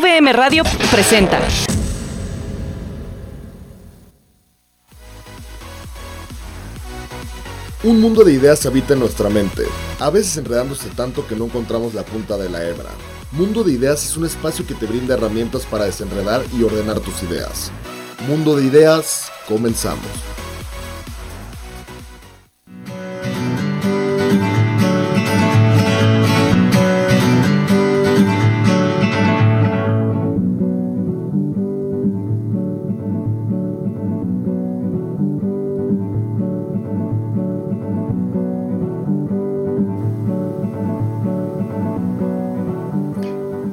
VM Radio presenta. Un mundo de ideas habita en nuestra mente, a veces enredándose tanto que no encontramos la punta de la hebra. Mundo de Ideas es un espacio que te brinda herramientas para desenredar y ordenar tus ideas. Mundo de Ideas, comenzamos.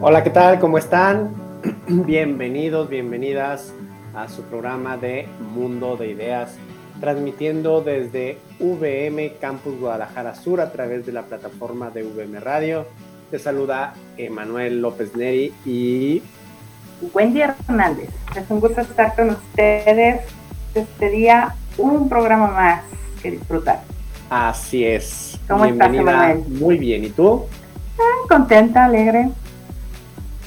Hola, ¿qué tal? ¿Cómo están? Bienvenidos, bienvenidas a su programa de Mundo de Ideas, transmitiendo desde VM Campus Guadalajara Sur a través de la plataforma de VM Radio. Te saluda Emanuel López Neri y Wendy Hernández. Es un gusto estar con ustedes este día, un programa más que disfrutar. Así es. ¿Cómo estás, Emanuel? Muy bien, ¿y tú? Ah, contenta, alegre.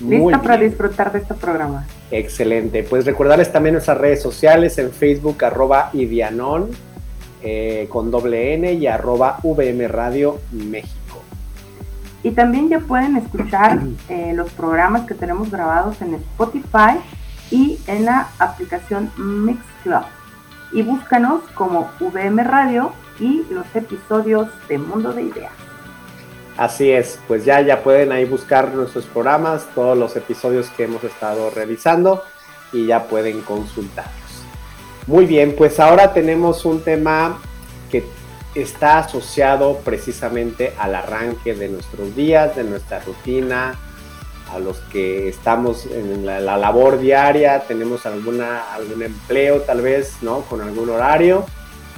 Lista para disfrutar de este programa. Excelente. Pues recordarles también nuestras redes sociales en Facebook, arroba Idianon, eh, con doble N y arroba VM Radio México. Y también ya pueden escuchar eh, los programas que tenemos grabados en Spotify y en la aplicación Mixclub. Y búscanos como VM Radio y los episodios de Mundo de Ideas. Así es, pues ya, ya pueden ahí buscar nuestros programas, todos los episodios que hemos estado realizando y ya pueden consultarlos. Muy bien, pues ahora tenemos un tema que está asociado precisamente al arranque de nuestros días, de nuestra rutina, a los que estamos en la, la labor diaria, tenemos alguna, algún empleo tal vez, ¿no? Con algún horario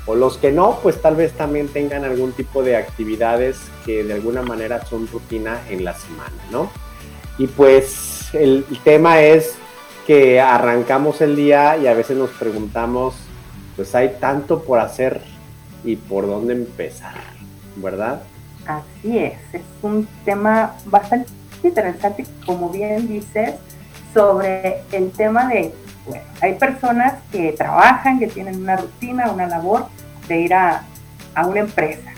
o los que no, pues tal vez también tengan algún tipo de actividades que de alguna manera son rutina en la semana, ¿no? Y pues el, tema es que arrancamos el día y a veces nos preguntamos, pues hay tanto por hacer y por dónde empezar, ¿verdad? Así es, es un tema bastante interesante, como bien dices, sobre el tema de bueno, hay personas que trabajan, que tienen una rutina, una labor de ir a, una empresa,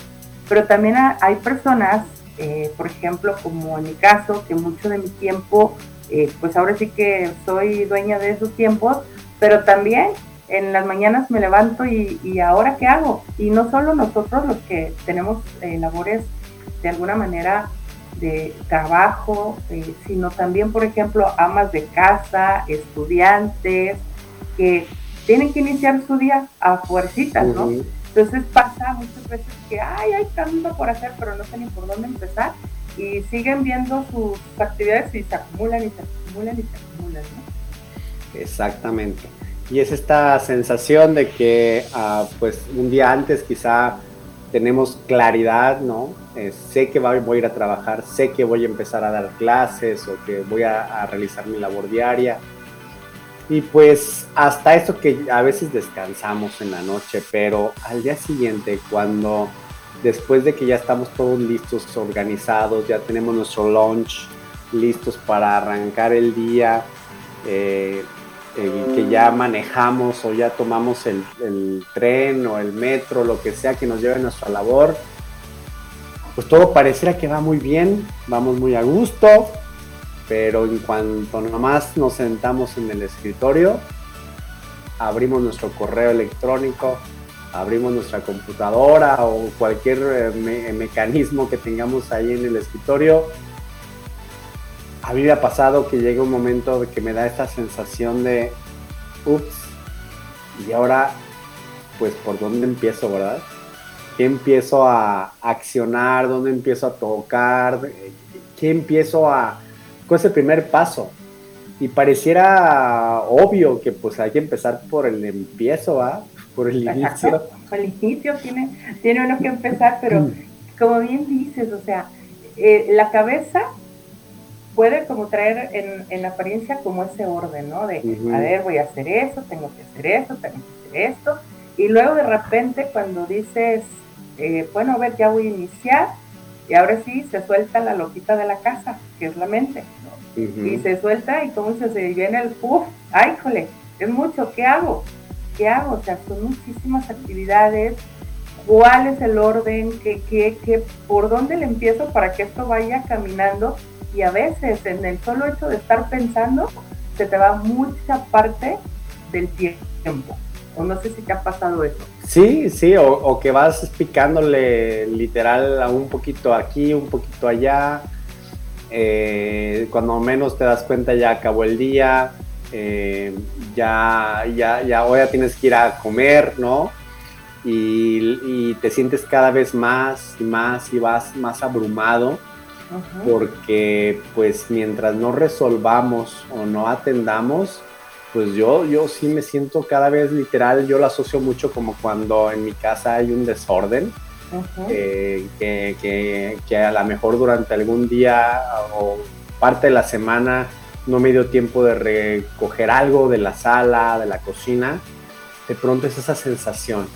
pero también hay personas, eh, por ejemplo, como en mi caso, que mucho de mi tiempo, eh, pues ahora sí que soy dueña de esos tiempos, pero también en las mañanas me levanto y, ahora qué hago. Y no solo nosotros los que tenemos eh, labores de alguna manera de trabajo, eh, sino también, por ejemplo, amas de casa, estudiantes, que tienen que iniciar su día a fuercitas, ¿no? Entonces pasa muchas veces que, ay, hay tanto por hacer, pero no sé ni por dónde empezar, y siguen viendo sus actividades y se acumulan y se acumulan y se acumulan, ¿no? Exactamente. Y es esta sensación de que, ah, pues, un día antes quizá tenemos claridad, ¿no? Sé que voy a ir a trabajar, sé que voy a empezar a dar clases o que voy a, realizar mi labor diaria. Y pues hasta eso que a veces descansamos en la noche, pero al día siguiente, cuando después de que ya estamos todos listos, organizados, ya tenemos nuestro lunch listos para arrancar el día, eh, que ya manejamos o ya tomamos el, tren o el metro, lo que sea que nos lleve a nuestra labor, pues todo pareciera que va muy bien, vamos muy a gusto, pero en cuanto nomás nos sentamos en el escritorio, abrimos nuestro correo electrónico, abrimos nuestra computadora o cualquier eh, mecanismo que tengamos ahí en el escritorio, a mí me ha pasado que llega un momento que me da esta sensación de, ups, y ahora, pues, ¿por dónde empiezo, verdad? ¿Qué empiezo a accionar? ¿Dónde empiezo a tocar? ¿qué empiezo a, es el primer paso? Y pareciera obvio que pues hay que empezar por el empiezo, ¿ah? Por el inicio. Por el inicio tiene, tiene uno que empezar, pero mm. como bien dices, o sea, eh, la cabeza puede como traer en, en, apariencia como ese orden, ¿no? De, a ver, voy a hacer eso, tengo que hacer eso, tengo que hacer esto. Y luego de repente cuando dices, eh, bueno, a ver, ya voy a iniciar, y ahora sí se suelta la loquita de la casa, que es la mente. Y se suelta y como se, se viene el puff, ay, jole, es mucho, ¿qué hago? ¿Qué hago? O sea, son muchísimas actividades, cuál es el orden, ¿Qué, qué, qué, por dónde le empiezo para que esto vaya caminando y a veces en el solo hecho de estar pensando se te va mucha parte del tiempo. O no sé si te ha pasado eso. Sí, sí, o, que vas picándole literal a un poquito aquí, un poquito allá. Eh, cuando menos te das cuenta ya acabó el día, eh, ya, ya, ya, hoy ya tienes que ir a comer, ¿no? Y, y, te sientes cada vez más y más y vas más abrumado porque pues mientras no resolvamos o no atendamos, pues yo, yo sí me siento cada vez literal, yo lo asocio mucho como cuando en mi casa hay un desorden, eh, que, que, a lo mejor durante algún día o parte de la semana no me dio tiempo de recoger algo de la sala, de la cocina, de pronto es esa sensación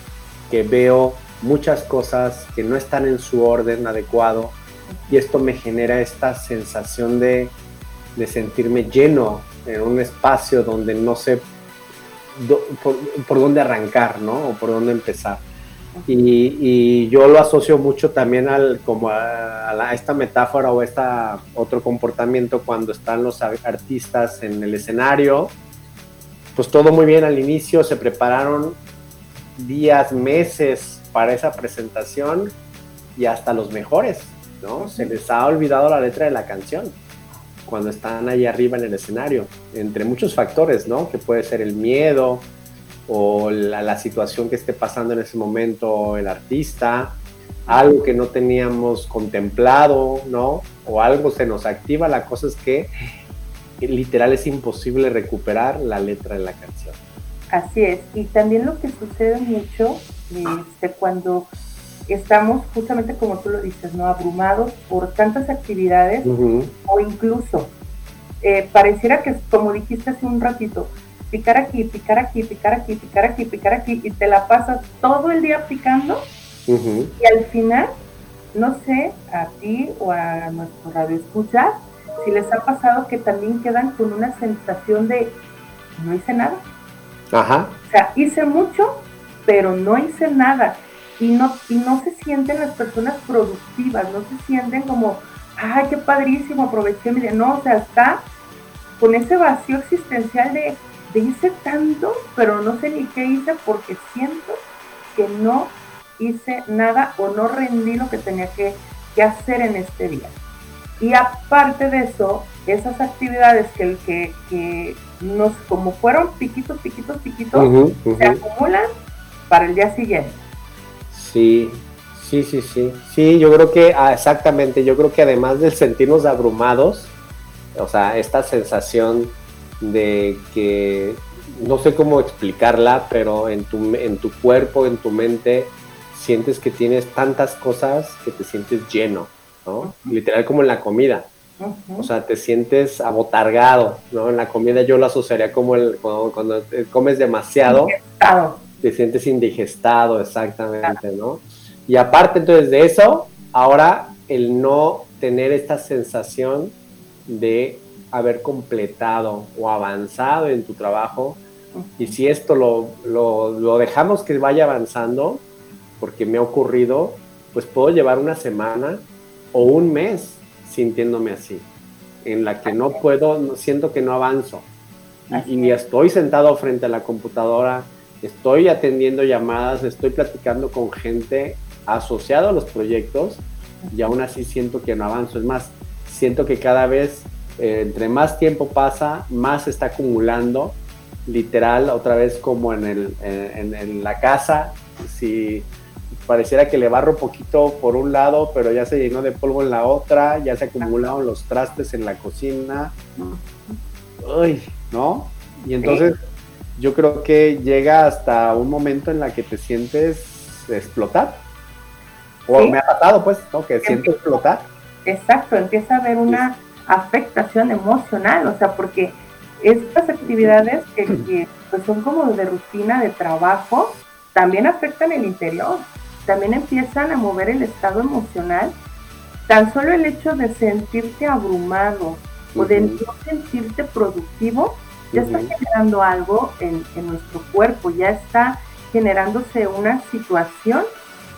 que veo muchas cosas que no están en su orden adecuado y esto me genera esta sensación de, sentirme lleno en un espacio donde no sé por, dónde arrancar, ¿no? O por dónde empezar. Y, yo lo asocio mucho también al, como a, esta metáfora o esta otro comportamiento cuando están los artistas en el escenario. Pues todo muy bien al inicio, se prepararon días, meses para esa presentación y hasta los mejores ¿no? Se les ha olvidado la letra de la canción cuando están ahí arriba en el escenario, entre muchos factores, ¿no? Que puede ser el miedo o la, situación que esté pasando en ese momento el artista, algo que no teníamos contemplado, ¿no? O algo se nos activa, la cosa es que literal es imposible recuperar la letra de la canción. Así es, y también lo que sucede mucho este, cuando estamos justamente como tú lo dices, ¿no? Abrumados por tantas actividades o incluso eh, pareciera que, como dijiste hace un ratito, picar aquí, picar aquí, picar aquí, picar aquí, picar aquí y te la pasas todo el día picando y al final, no sé, a ti o a nuestro radio escuchar, si les ha pasado que también quedan con una sensación de no hice nada. Ajá. O sea, hice mucho, pero no hice nada y no, y no se sienten las personas productivas, no se sienten como, ay, qué padrísimo, aproveché mi día. No, o sea, está con ese vacío existencial de, de hice tanto, pero no sé ni qué hice porque siento que no hice nada o no rendí lo que tenía que, hacer en este día. Y aparte de eso, esas actividades que, que, que nos, como fueron piquitos, piquitos, piquitos, se acumulan para el día siguiente. Sí, sí, sí, sí. Sí, yo creo que, ah, exactamente, yo creo que además de sentirnos abrumados, o sea, esta sensación de que no sé cómo explicarla, pero en tu, en tu cuerpo, en tu mente, sientes que tienes tantas cosas que te sientes lleno, ¿no? Literal como en la comida. O sea, te sientes abotargado, ¿no? En la comida yo lo asociaría como el, cuando, comes demasiado te sientes indigestado, exactamente, ¿no? Y aparte entonces de eso, ahora el no tener esta sensación de haber completado o avanzado en tu trabajo, y si esto lo, lo, dejamos que vaya avanzando, porque me ha ocurrido, pues puedo llevar una semana o un mes sintiéndome así, en la que no puedo, siento que no avanzo. Y, y, ni estoy sentado frente a la computadora estoy atendiendo llamadas, estoy platicando con gente asociada a los proyectos y aún así siento que no avanzo. Es más, siento que cada vez, eh, entre más tiempo pasa, más se está acumulando, literal, otra vez como en, el, en, la casa, si pareciera que le barro poquito por un lado, pero ya se llenó de polvo en la otra, ya se acumularon los trastes en la cocina. Uy, ¿no? Y entonces yo creo que llega hasta un momento en la que te sientes explotar. O me ha pasado, pues, ¿no? Que siento explotar. Exacto, empieza a haber una afectación emocional, o sea, porque estas actividades que, pues, son como de rutina de trabajo, también afectan el interior, también empiezan a mover el estado emocional. Tan solo el hecho de sentirte abrumado o de no sentirte productivo, ya está generando algo en, en nuestro cuerpo, ya está generándose una situación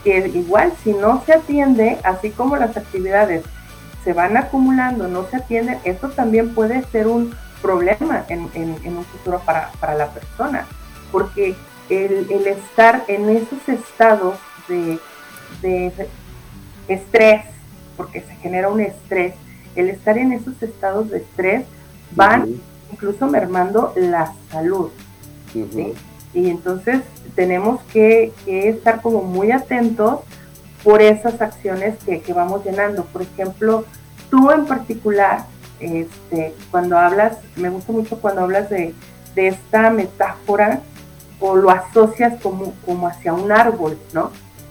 que igual si no se atiende, así como las actividades se van acumulando, no se atienden, eso también puede ser un problema en, un futuro para, la persona, porque el, estar en esos estados de, estrés, porque se genera un estrés, el estar en esos estados de estrés van incluso mermando la salud. Y entonces tenemos que, estar como muy atentos por esas acciones que, vamos llenando. Por ejemplo, tú en particular, este, cuando hablas, me gusta mucho cuando hablas de, esta metáfora o lo asocias como, como hacia un árbol, ¿no?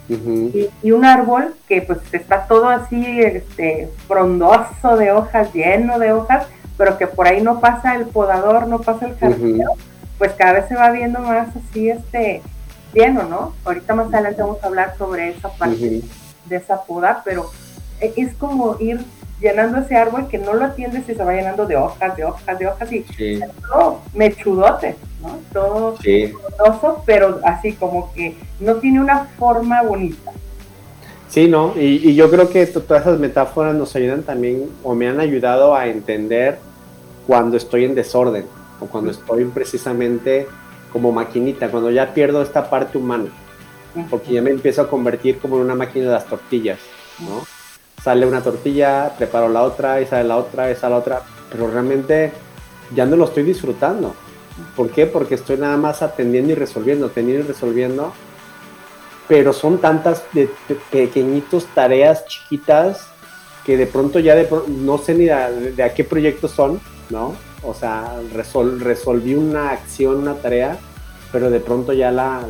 y, un árbol que pues está todo así, este, frondoso de hojas, lleno de hojas, pero que por ahí no pasa el podador, no pasa el jardinero, pues cada vez se va viendo más así, este, bien o no. Ahorita más adelante vamos a hablar sobre esa parte de esa poda, pero e, es como ir llenando ese árbol que no lo atiendes y se va llenando de hojas, de hojas, de hojas y todo mechudote, ¿no? Todo sí. pero así como que no tiene una forma bonita. Sí, ¿no? Y, y yo creo que todas esas metáforas nos ayudan también o me han ayudado a entender cuando estoy en desorden o cuando estoy precisamente como maquinita, cuando ya pierdo esta parte humana, porque ya me empiezo a convertir como en una máquina de las tortillas, ¿no? Sale una tortilla, preparo la otra, y sale la otra, y sale la otra, pero realmente ya no lo estoy disfrutando. ¿Por qué? Porque estoy nada más atendiendo y resolviendo, atendiendo y resolviendo, pero son tantas de, pequeñitos tareas chiquitas que de pronto ya de, no sé ni de, a qué proyectos son, ¿no? o sea, resolví una acción, una tarea, pero de pronto ya la,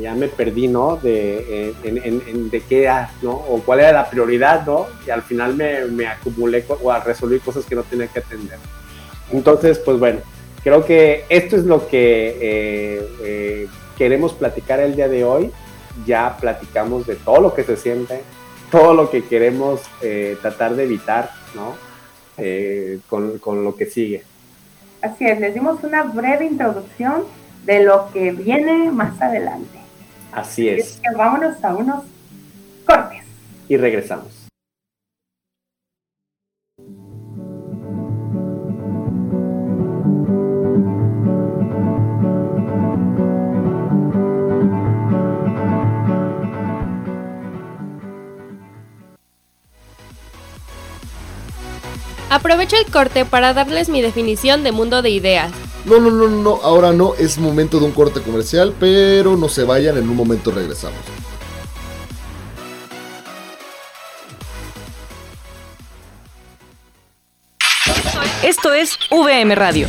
ya me perdí, ¿no? De, en, de qué, ¿no? O cuál era la prioridad, ¿no? Y al final me, me acumulé o resolví cosas que no tenía que atender. Entonces, pues bueno, creo que esto es lo que eh, eh, queremos platicar el día de hoy. Ya platicamos de todo lo que se siente, todo lo que queremos eh, tratar de evitar, ¿no? con, con lo que sigue. Así es, les dimos una breve introducción de lo que viene más adelante. Así es. Así que vámonos a unos cortes. Y regresamos. Aprovecho el corte para darles mi definición de mundo de ideas. No, no, no, no, ahora no, es momento de un corte comercial, pero no se vayan, en un momento regresamos. Esto es VM Radio.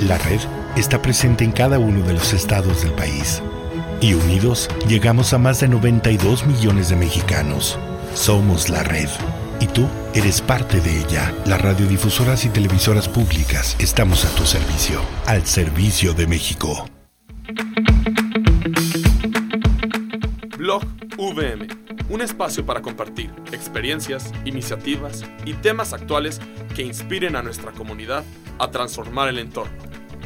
La red está presente en cada uno de los estados del país. Y unidos llegamos a más de 92 millones de mexicanos. Somos la red. Y tú eres parte de ella. Las radiodifusoras y televisoras públicas estamos a tu servicio. Al servicio de México. Blog VM un espacio para compartir experiencias, iniciativas y temas actuales que inspiren a nuestra comunidad a transformar el entorno.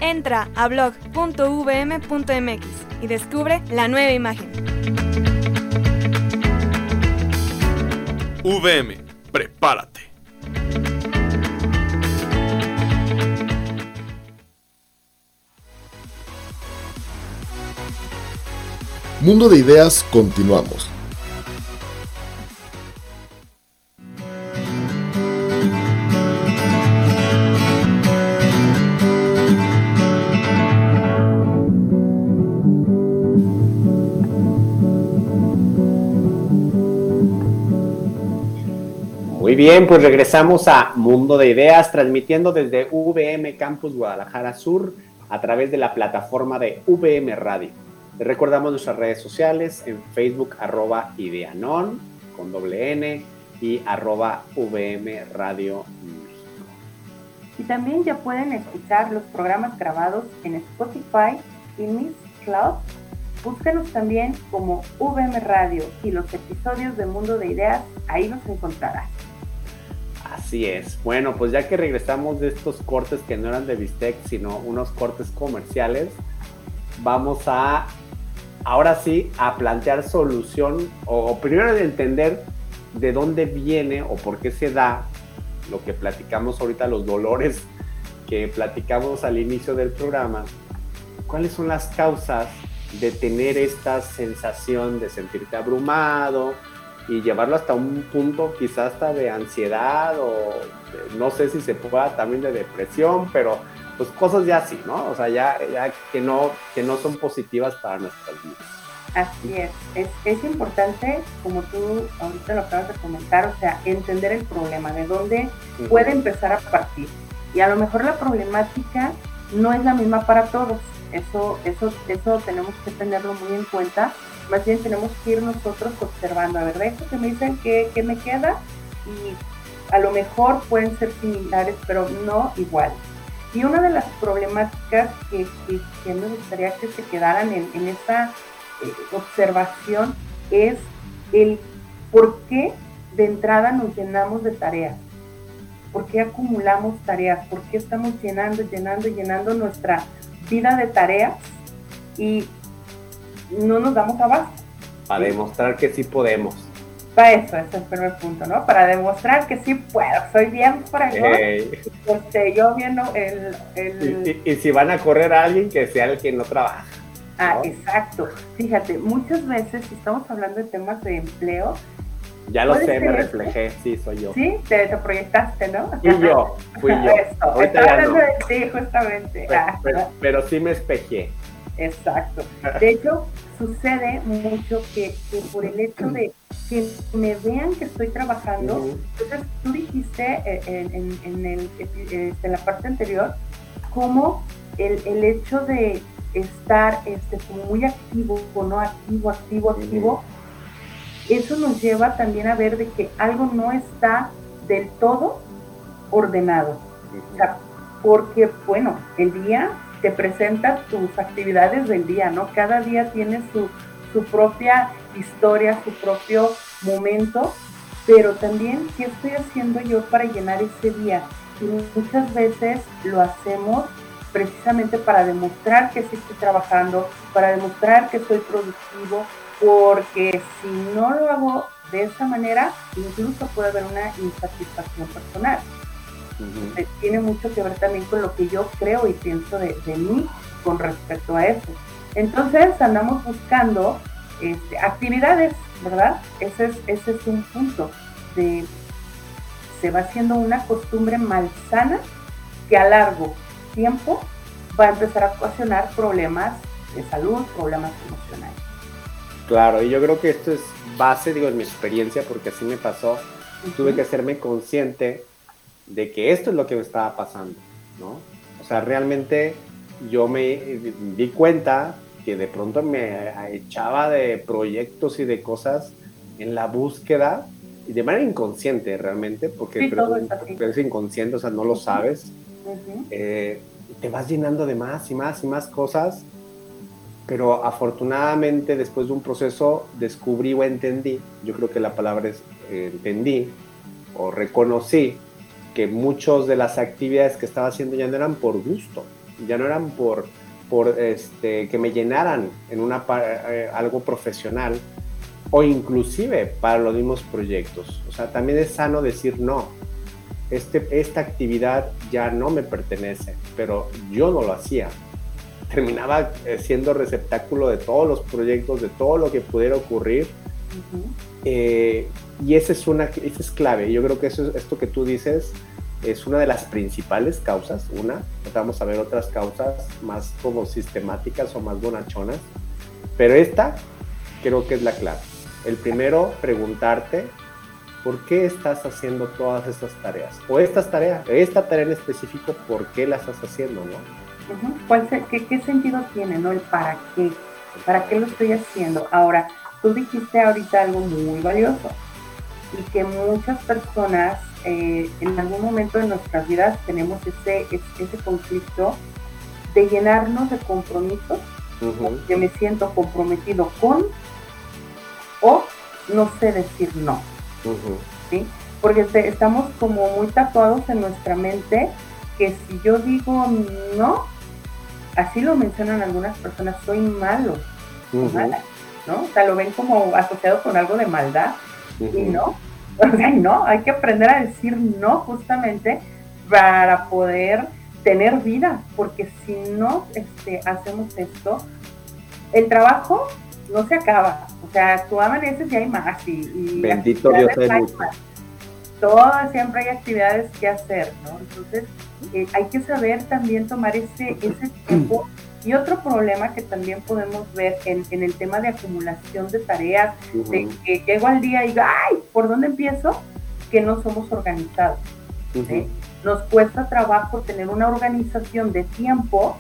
Entra a blog.vm.mx y descubre la nueva imagen. VM, prepárate. Mundo de Ideas, continuamos. Muy bien, pues regresamos a Mundo de Ideas, transmitiendo desde VM Campus Guadalajara Sur a través de la plataforma de VM Radio. Les recordamos nuestras redes sociales en Facebook arroba Ideanon con doble N y arroba VM Radio México. Y también ya pueden escuchar los programas grabados en Spotify y Miss Cloud. Búsquenos también como VM Radio y los episodios de Mundo de Ideas, ahí los encontrarás. Así es. Bueno, pues ya que regresamos de estos cortes que no eran de Bistec, sino unos cortes comerciales, vamos a, ahora sí, a plantear solución o, primero de entender de dónde viene o por qué se da lo que platicamos ahorita, los dolores que platicamos al inicio del programa. ¿Cuáles son las causas de tener esta sensación de sentirte abrumado, y llevarlo hasta un punto quizás hasta de ansiedad o no sé si se pueda también de depresión, pero pues cosas ya así, ¿no? O sea, ya, ya que, no, que no son positivas para nuestras vidas. Así es. es, es importante, como tú ahorita lo acabas de comentar, o sea, entender el problema, de dónde puede empezar a partir. Y a lo mejor la problemática no es la misma para todos. Eso, eso, eso tenemos que tenerlo muy en cuenta más bien tenemos que ir nosotros observando, a ver, esto que me dicen que, me queda y a lo mejor pueden ser similares, pero no igual. Y una de las problemáticas que, que, me gustaría que se quedaran en, en esta eh, observación es el por qué de entrada nos llenamos de tareas. ¿Por qué acumulamos tareas? ¿Por qué estamos llenando, llenando, llenando nuestra vida de tareas? Y no nos damos abasto. Para demostrar que sí podemos. Para eso, ese es el primer punto, ¿no? Para demostrar que sí puedo, soy bien fregón. Este, yo viendo el... el... Y, si van a correr a alguien, que sea el que no trabaja. Ah, exacto. Fíjate, muchas veces, si estamos hablando de temas de empleo, ya lo sé, me reflejé, sí, soy yo. Sí, te, proyectaste, ¿no? Fui yo, fui yo. Eso, estaba hablando de ti, justamente. pero, pero, sí me espejé. Exacto. De hecho, sucede mucho que, por el hecho de que me vean que estoy trabajando, entonces tú dijiste eh, en, en, el, este, en la parte anterior, como el, el hecho de estar este, como muy activo, o no activo, activo, activo, eso nos lleva también a ver de que algo no está del todo ordenado. porque, bueno, el día te presenta tus actividades del día, ¿no? Cada día tiene su, su propia historia, su propio momento, pero también qué estoy haciendo yo para llenar ese día. Y muchas veces lo hacemos precisamente para demostrar que sí estoy trabajando, para demostrar que soy productivo, porque si no lo hago de esa manera, incluso puede haber una insatisfacción personal. Tiene mucho que ver también con lo que yo creo y pienso de, mí con respecto a eso. Entonces andamos buscando este, actividades, ¿verdad? Ese es, ese es un punto de se va haciendo una costumbre malsana que a largo tiempo va a empezar a ocasionar problemas de salud, problemas emocionales. Claro, y yo creo que esto es base, digo, en mi experiencia, porque así me pasó. Tuve que hacerme consciente de que esto es lo que me estaba pasando, ¿no? O sea, realmente yo me di cuenta que de pronto me echaba de proyectos y de cosas en la búsqueda y de manera inconsciente realmente, porque pero, es, inconsciente, o sea, no lo sabes. Eh, te vas llenando de más y más y más cosas, pero afortunadamente después de un proceso descubrí o entendí, yo creo que la palabra es eh, entendí o reconocí que muchas de las actividades que estaba haciendo ya no eran por gusto, ya no eran por, por este, que me llenaran en una, eh, algo profesional o inclusive para los mismos proyectos. O sea, también es sano decir no. Este, esta actividad ya no me pertenece, pero yo no lo hacía terminaba eh, siendo receptáculo de todos los proyectos, de todo lo que pudiera ocurrir. Eh, y esa es, una, esa es clave. Yo creo que eso, esto que tú dices es una de las principales causas. Una, vamos a ver otras causas más como sistemáticas o más bonachonas. Pero esta creo que es la clave. El primero, preguntarte por qué estás haciendo todas estas tareas. O estas tareas, esta tarea en específico, ¿por qué la estás haciendo? ¿no? qué, sentido tiene, no? El para qué. ¿Para qué lo estoy haciendo? Ahora, tú dijiste ahorita algo muy valioso y que muchas personas eh, en algún momento de nuestras vidas tenemos ese, ese, conflicto de llenarnos de compromisos, que me siento comprometido con o no sé decir no. ¿sí? Porque estamos como muy tatuados en nuestra mente que si yo digo no, así lo mencionan algunas personas, soy malo, mala, ¿no? O sea, lo ven como asociado con algo de maldad y no, o sea, no, hay que aprender a decir no justamente para poder tener vida, porque si no este, hacemos esto, el trabajo no se acaba, o sea, tú amaneces y hay más y, bendito Dios todo siempre hay actividades que hacer, ¿no? Entonces, eh, hay que saber también tomar ese, ese tiempo. Y otro problema que también podemos ver en, en el tema de acumulación de tareas, de que llego al día y digo, ay, ¿por dónde empiezo? Que no somos organizados. Nos cuesta trabajo tener una organización de tiempo,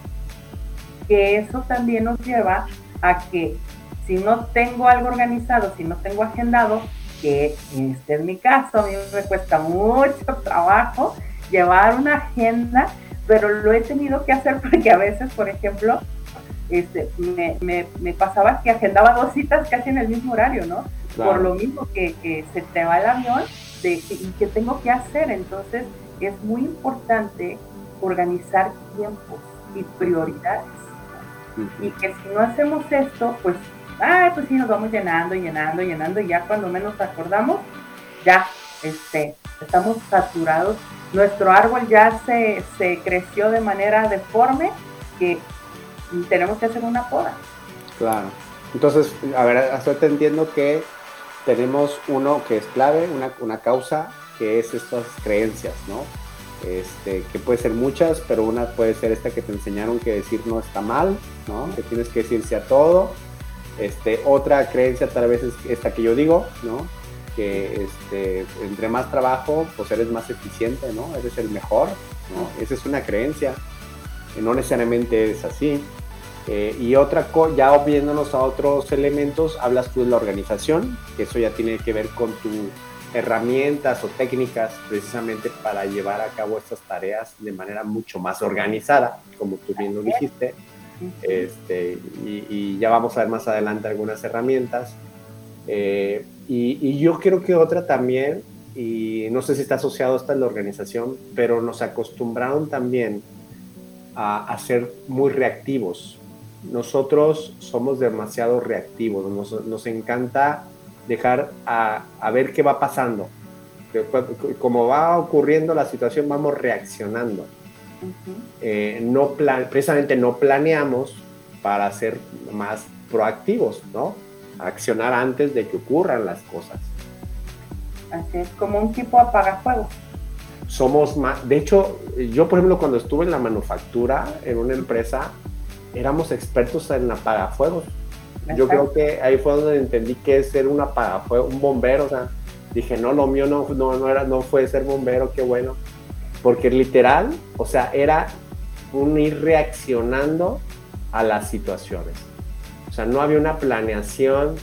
que eso también nos lleva a que si no tengo algo organizado, si no tengo agendado, que este es mi caso, a mí me cuesta mucho trabajo llevar una agenda, pero lo he tenido que hacer porque a veces, por ejemplo, este, me, me, pasaba que agendaba dos citas casi en el mismo horario, ¿no? Por lo mismo que, se te va el avión de, y que tengo que hacer. Entonces, es muy importante organizar tiempos y prioridades. Y que si no hacemos esto, pues ay, pues sí, nos vamos llenando, llenando, llenando, y ya cuando menos acordamos, ya este, estamos saturados. Nuestro árbol ya se, se creció de manera deforme que tenemos que hacer una poda. Claro. Entonces, a ver, hasta te entiendo que tenemos uno que es clave, una, una causa, que es estas creencias, ¿no? Este, que puede ser muchas, pero una puede ser esta que te enseñaron que decir no está mal, ¿no? Que tienes que decirse a todo, este, otra creencia tal vez es esta que yo digo, ¿no? Que este, entre más trabajo, pues eres más eficiente, ¿no? Eres el mejor, ¿no? Esa es una creencia, no necesariamente es así. Eh, y otra cosa, ya viéndonos a otros elementos, hablas tú de la organización, que eso ya tiene que ver con tus herramientas o técnicas precisamente para llevar a cabo estas tareas de manera mucho más organizada, como tú bien lo dijiste. Este, y, ya vamos a ver más adelante algunas herramientas. Eh, y, yo creo que otra también, y no sé si está asociado hasta la organización, pero nos acostumbraron también a, ser muy reactivos. Nosotros somos demasiado reactivos, nos, nos encanta dejar a, a, ver qué va pasando. Como va ocurriendo la situación, vamos reaccionando. Eh, no precisamente no planeamos para ser más proactivos, ¿no? Accionar antes de que ocurran las cosas. Así es, como un tipo apagafuegos. Somos más, de hecho, yo por ejemplo cuando estuve en la manufactura, en una empresa, éramos expertos en apagafuegos. Yo creo que ahí fue donde entendí que es ser un apagafuegos, un bombero, o sea, dije, no, lo mío no, no, no, era, no fue ser bombero, qué bueno porque literal, o sea, era un ir reaccionando a las situaciones. Sea, no había una planeación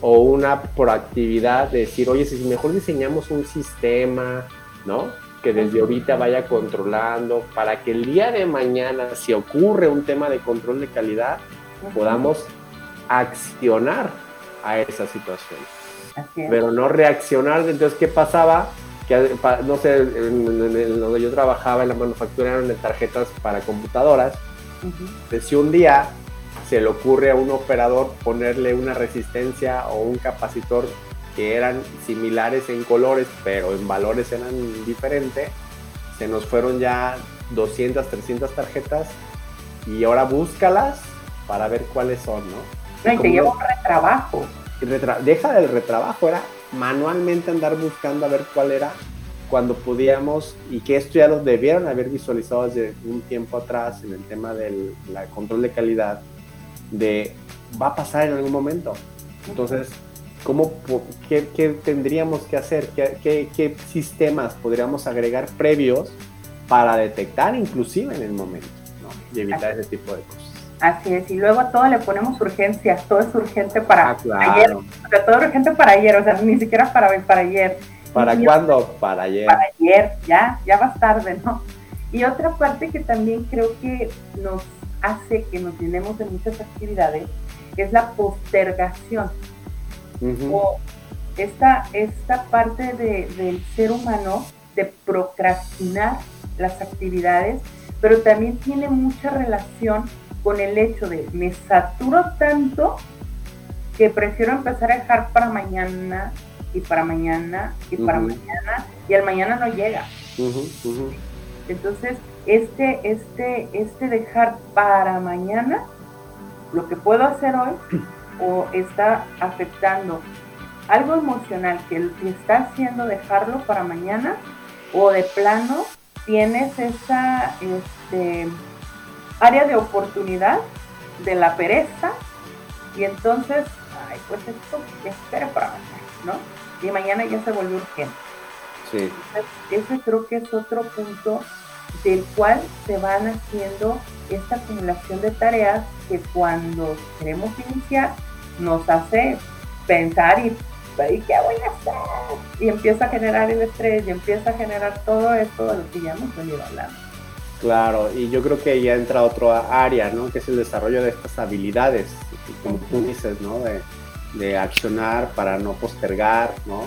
o una proactividad de decir, oye, si mejor diseñamos un sistema, ¿no? Que desde ahorita vaya controlando para que el día de mañana, si ocurre un tema de control de calidad, podamos accionar a esa situación. Pero no reaccionar. Entonces, ¿qué pasaba? Que, no sé, en, donde yo trabajaba en la manufactura eran de tarjetas para computadoras. si un día se le ocurre a un operador ponerle una resistencia o un capacitor que eran similares en colores, pero en valores eran diferentes, se nos fueron ya 200, 300 tarjetas y ahora búscalas para ver cuáles son, ¿no? No, y te lleva un retrabajo. deja del retrabajo, era manualmente andar buscando a ver cuál era cuando podíamos, y que esto ya lo debieron haber visualizado desde un tiempo atrás en el tema del control de calidad, de va a pasar en algún momento. Entonces, ¿cómo, qué, qué tendríamos que hacer? ¿Qué, ¿Qué, qué, sistemas podríamos agregar previos para detectar inclusive en el momento ¿no? y evitar ese tipo de cosas? Así es, y luego a todo le ponemos urgencias, todo es urgente para ah, ayer, o sea, todo es urgente para ayer, o sea, ni siquiera para hoy, para ayer. ¿Para cuándo? Para ayer. Para ayer, ya, ya va tarde, ¿no? Y otra parte que también creo que nos hace que nos llenemos de muchas actividades es la postergación. O esta, esta parte de, del ser humano de procrastinar las actividades, pero también tiene mucha relación con el hecho de me saturo tanto que prefiero empezar a dejar para mañana y para mañana y para mañana y el mañana no llega. Entonces, este, este, este dejar para mañana lo que puedo hacer hoy o está afectando algo emocional que que está haciendo dejarlo para mañana o de plano tienes esa este, área de oportunidad de la pereza y entonces, ay, pues esto espera para mañana, ¿no? Y mañana ya se volvió urgente. Sí. ese creo que es otro punto del cual se van haciendo esta acumulación de tareas que cuando queremos iniciar nos hace pensar y, ¿y qué voy a hacer? Y empieza a generar el estrés y empieza a generar todo esto de lo que ya hemos venido hablando. Claro, y yo creo que ya entra otra área, ¿no? Que es el desarrollo de estas habilidades, como tú dices, ¿no? De, de accionar para no postergar, ¿no?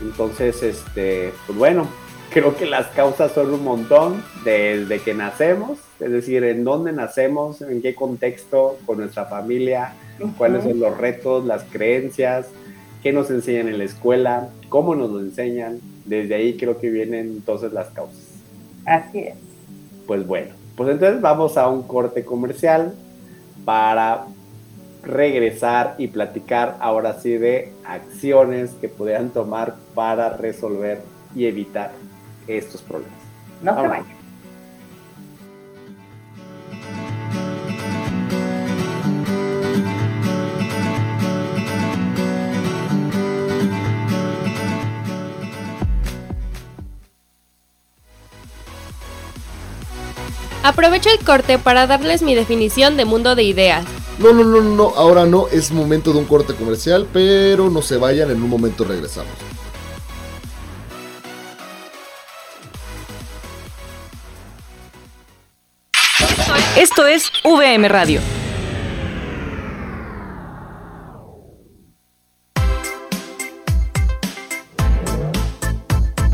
Entonces, este, pues bueno, creo que las causas son un montón desde que nacemos, es decir, en dónde nacemos, en qué contexto, con nuestra familia, cuáles son los retos, las creencias, qué nos enseñan en la escuela, cómo nos lo enseñan. Desde ahí creo que vienen entonces las causas. Así es. Pues bueno, pues entonces vamos a un corte comercial para regresar y platicar ahora sí de acciones que podrían tomar para resolver y evitar estos problemas. No se vayan. Aprovecho el corte para darles mi definición de mundo de ideas. No, no, no, no, ahora no, es momento de un corte comercial, pero no se vayan, en un momento regresamos. Esto es VM Radio.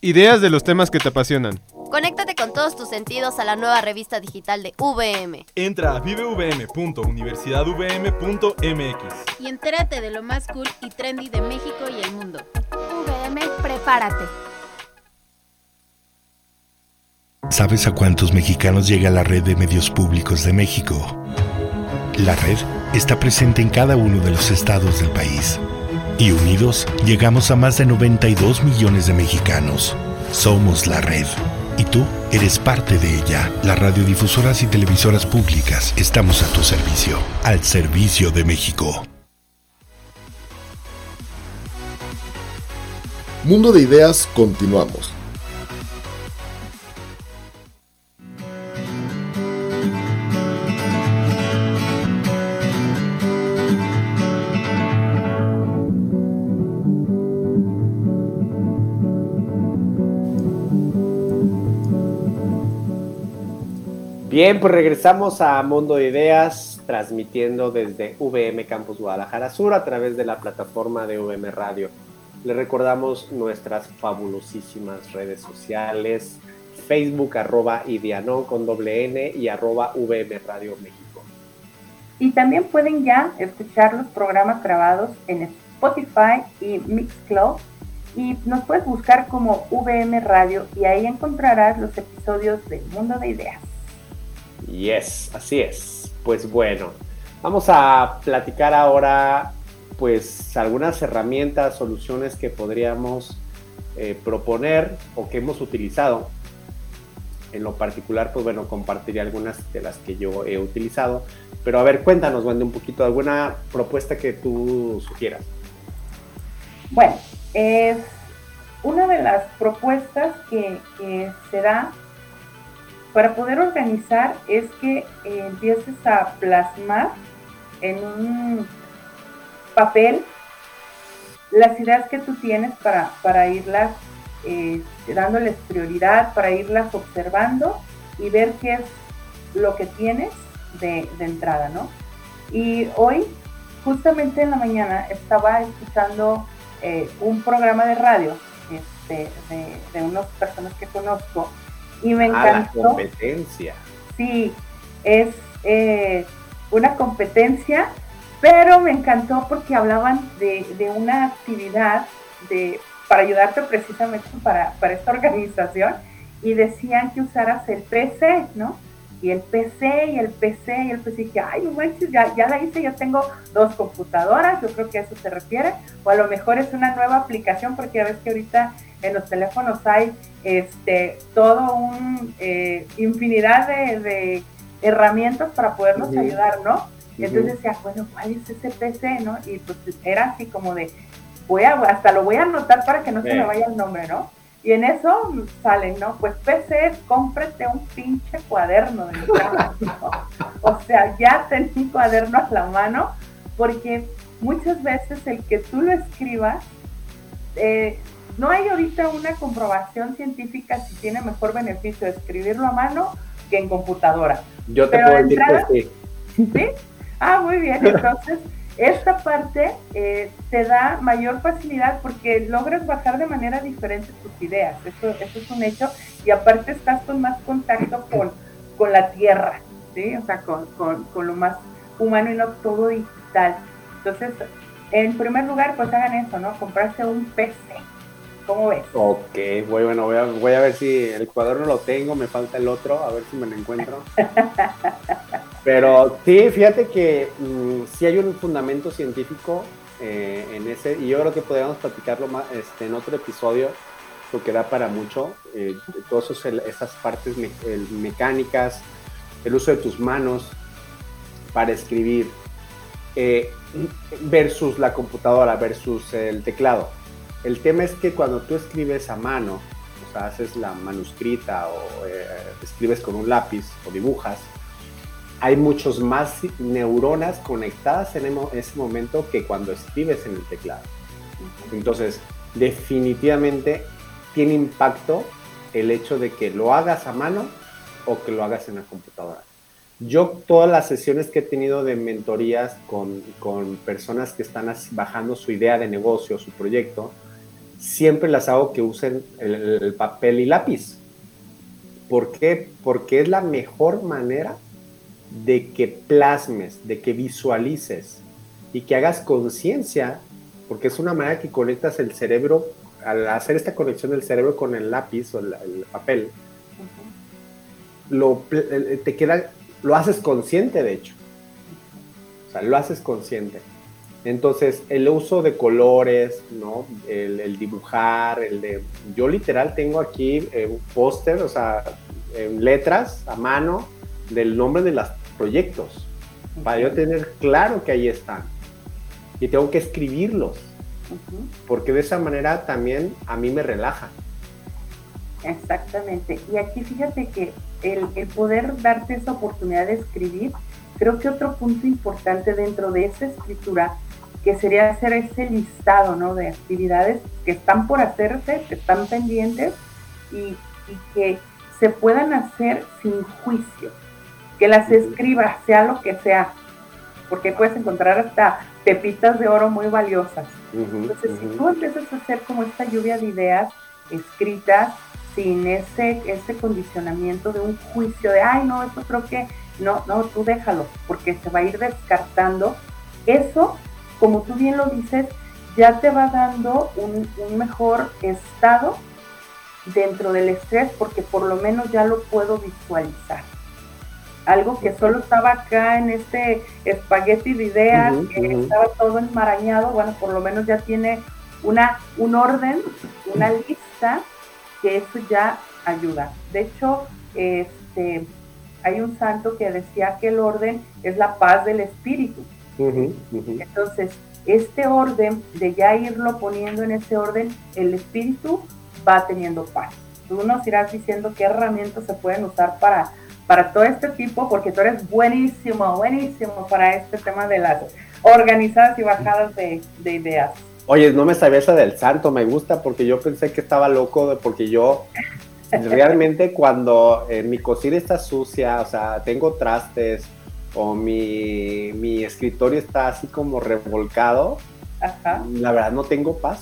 Ideas de los temas que te apasionan. Conéctate con todos tus sentidos a la nueva revista digital de VM. Entra a vivevm.universidadvm.mx y entérate de lo más cool y trendy de México y el mundo. VM, prepárate. ¿Sabes a cuántos mexicanos llega la red de medios públicos de México? La red está presente en cada uno de los estados del país y unidos llegamos a más de 92 millones de mexicanos. Somos la red. y tú eres parte de ella. Las radiodifusoras y televisoras públicas estamos a tu servicio, al servicio de México. Mundo de Ideas, continuamos. Bien, pues regresamos a Mundo de Ideas, transmitiendo desde VM Campus Guadalajara Sur a través de la plataforma de VM Radio. Les recordamos nuestras fabulosísimas redes sociales, Facebook arroba Idianon con doble N y arroba VM Radio México. Y también pueden ya escuchar los programas grabados en Spotify y Mixcloud. Y nos puedes buscar como VM Radio y ahí encontrarás los episodios de Mundo de Ideas. Yes, así es. Pues bueno, vamos a platicar ahora pues algunas herramientas, soluciones que podríamos eh, proponer o que hemos utilizado. En lo particular, pues bueno, compartiría algunas de las que yo he utilizado. Pero a ver, cuéntanos, Wendy, un poquito, alguna propuesta que tú sugieras. Bueno, es una de las propuestas que se da para poder organizar es que eh, empieces a plasmar en un papel las ideas que tú tienes para, para irlas eh, dándoles prioridad, para irlas observando y ver qué es lo que tienes de, entrada, ¿no? Y hoy, justamente en la mañana, estaba escuchando eh, un programa de radio este, de, de unas personas que conozco y me encantó. La competencia. Sí, es eh, una competencia, pero me encantó porque hablaban de, de una actividad de, para ayudarte precisamente para, para, esta organización y decían que usaras el PC, ¿no? Y el PC y el PC y el PC, y que, ay, no manches, ya, ya la hice, yo tengo dos computadoras, yo creo que a eso se refiere, o a lo mejor es una nueva aplicación, porque ya ves que ahorita en los teléfonos hay este, todo un eh, infinidad de, herramientas para podernos ayudar, ¿no? Y entonces decía, bueno, ¿cuál es ese PC, no? Y pues era así como de, voy a, hasta lo voy a anotar para que no se me vaya el nombre, ¿no? Y en eso salen, ¿no? Pues PC, cómprate un pinche cuaderno de ¿no? O sea, ya ten un cuaderno a la mano, porque muchas veces el que tú lo escribas, eh, no hay ahorita una comprobación científica si tiene mejor beneficio escribirlo a mano que en computadora. Yo te puedo decir que sí. ¿Sí? Ah, muy bien. Entonces, esta parte eh, te da mayor facilidad porque logras bajar de manera diferente tus ideas. Eso, eso es un hecho. Y aparte estás con más contacto con, con la tierra, ¿sí? O sea, con, con, con lo más humano y no todo digital. Entonces, en primer lugar, pues hagan eso, ¿no? Comprarse un PC ¿Cómo ves? Ok, bueno, voy a, voy a ver si el cuaderno lo tengo, me falta el otro, a ver si me lo encuentro. Pero sí, fíjate que mm, sí hay un fundamento científico eh, en ese, y yo creo que podríamos platicarlo más este, en otro episodio, porque da para mucho, eh, todas esas partes mecánicas, el uso de tus manos para escribir, eh, versus la computadora, versus el teclado. El tema es que cuando tú escribes a mano, o sea, haces la manuscrita o eh, escribes con un lápiz o dibujas, hay muchos más neuronas conectadas en ese momento que cuando escribes en el teclado. Entonces, definitivamente tiene impacto el hecho de que lo hagas a mano o que lo hagas en la computadora. Yo todas las sesiones que he tenido de mentorías con, con personas que están bajando su idea de negocio, su proyecto, siempre las hago que usen el, papel y lápiz. ¿Por qué? Porque es la mejor manera de que plasmes, de que visualices y que hagas conciencia, porque es una manera que conectas el cerebro, al hacer esta conexión del cerebro con el lápiz o el, papel, lo, te queda, lo haces consciente de hecho. O sea, lo haces consciente. Entonces, el uso de colores, ¿no? El, dibujar, el de... Yo literal tengo aquí eh, póster, o sea, en letras a mano del nombre de los proyectos, para yo tener claro que ahí están. Y tengo que escribirlos, porque de esa manera también a mí me relaja. Exactamente. Y aquí fíjate que el, poder darte esa oportunidad de escribir, creo que otro punto importante dentro de esa escritura, que sería hacer ese listado ¿no? de actividades que están por hacerse, que están pendientes y, que se puedan hacer sin juicio, que las escribas, sea lo que sea, porque puedes encontrar hasta pepitas de oro muy valiosas. Entonces, si tú empiezas a hacer como esta lluvia de ideas escritas, sin ese, ese condicionamiento de un juicio de, ay, no, eso creo que, no, no, tú déjalo, porque se va a ir descartando. Eso, como tú bien lo dices, ya te va dando un, mejor estado dentro del estrés, porque por lo menos ya lo puedo visualizar algo que solo estaba acá en este espagueti de ideas, que estaba todo enmarañado, bueno, por lo menos ya tiene una, un orden, una lista que eso ya ayuda. De hecho, este, hay un santo que decía que el orden es la paz del espíritu. Entonces, este orden, de ya irlo poniendo en ese orden, el espíritu va teniendo paz. Tú nos irás diciendo qué herramientas se pueden usar para, para todo este tipo, porque tú eres buenísimo, buenísimo para este tema de las organizadas y bajadas de, de ideas. Oye, no me sabía esa del santo, me gusta porque yo pensé que estaba loco, porque yo realmente cuando eh, mi cocina está sucia, o sea, tengo trastes o mi, escritorio está así como revolcado, la verdad no tengo paz,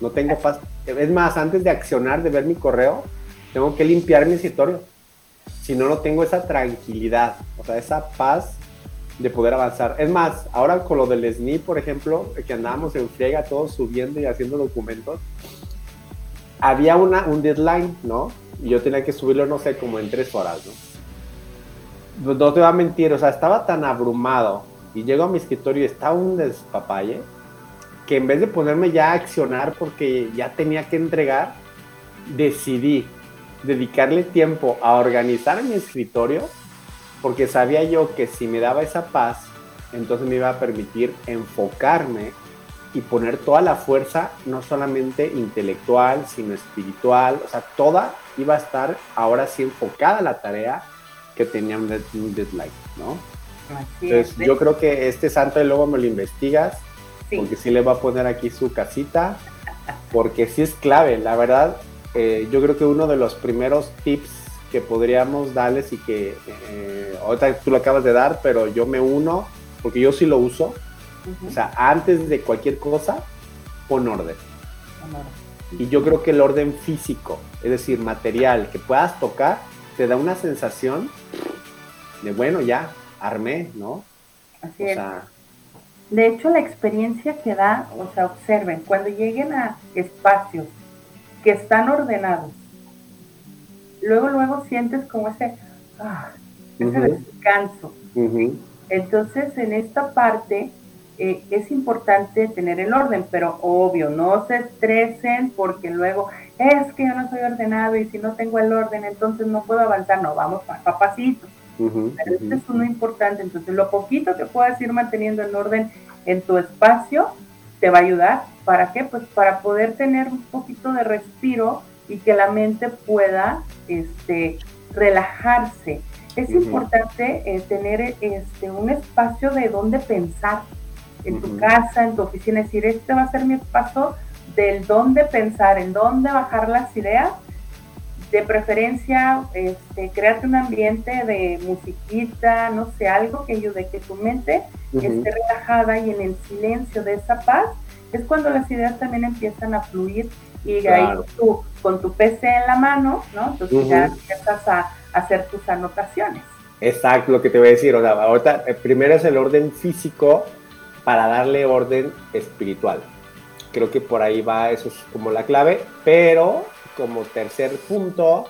no tengo paz. Es más, antes de accionar, de ver mi correo, tengo que limpiar mi escritorio. Si no, no tengo esa tranquilidad, o sea, esa paz de poder avanzar. Es más, ahora con lo del SNI, por ejemplo, que andábamos en friega todos subiendo y haciendo documentos, había una, un deadline, ¿no? Y yo tenía que subirlo, no sé, como en tres horas, ¿no? No te voy a mentir, o sea, estaba tan abrumado y llego a mi escritorio y estaba un despapalle que en vez de ponerme ya a accionar porque ya tenía que entregar, decidí dedicarle tiempo a organizar mi escritorio porque sabía yo que si me daba esa paz, entonces me iba a permitir enfocarme y poner toda la fuerza, no solamente intelectual, sino espiritual, o sea, toda iba a estar ahora sí enfocada la tarea que tenía un deadline, ¿no? Entonces, yo creo que este santo de luego me lo investigas, porque sí le va a poner aquí su casita, porque sí es clave, la verdad, eh, yo creo que uno de los primeros tips que podríamos darles y que eh, ahorita tú lo acabas de dar, pero yo me uno porque yo sí lo uso. O sea, antes de cualquier cosa, pon orden. Y yo creo que el orden físico, es decir, material que puedas tocar, te da una sensación de, bueno, ya, armé, ¿no? Así es. De hecho, la experiencia que da, o sea, observen, cuando lleguen a espacios que están ordenados, luego, luego sientes como ese, ah, ese descanso. Entonces, en esta parte eh, es importante tener el orden, pero obvio, no se estresen porque luego es que yo no soy ordenado y si no tengo el orden, entonces no puedo avanzar. No, vamos papacito. pero este es uno importante. Entonces, lo poquito que puedas ir manteniendo el orden en tu espacio te va a ayudar. ¿Para qué? Pues para poder tener un poquito de respiro y que la mente pueda este, relajarse. Es importante eh, tener este, un espacio de donde pensar en tu casa, en tu oficina, es decir, este va a ser mi espacio del dónde pensar, en dónde bajar las ideas. De preferencia, este, crearte un ambiente de musiquita, no sé, algo que ayude que tu mente esté relajada y en el silencio de esa paz es cuando las ideas también empiezan a fluir y ahí tú con tu PC en la mano, ¿no? Entonces ya empiezas a, hacer tus anotaciones. Exacto, lo que te voy a decir, o sea, ahorita eh, primero es el orden físico para darle orden espiritual. Creo que por ahí va, eso es como la clave, pero como tercer punto,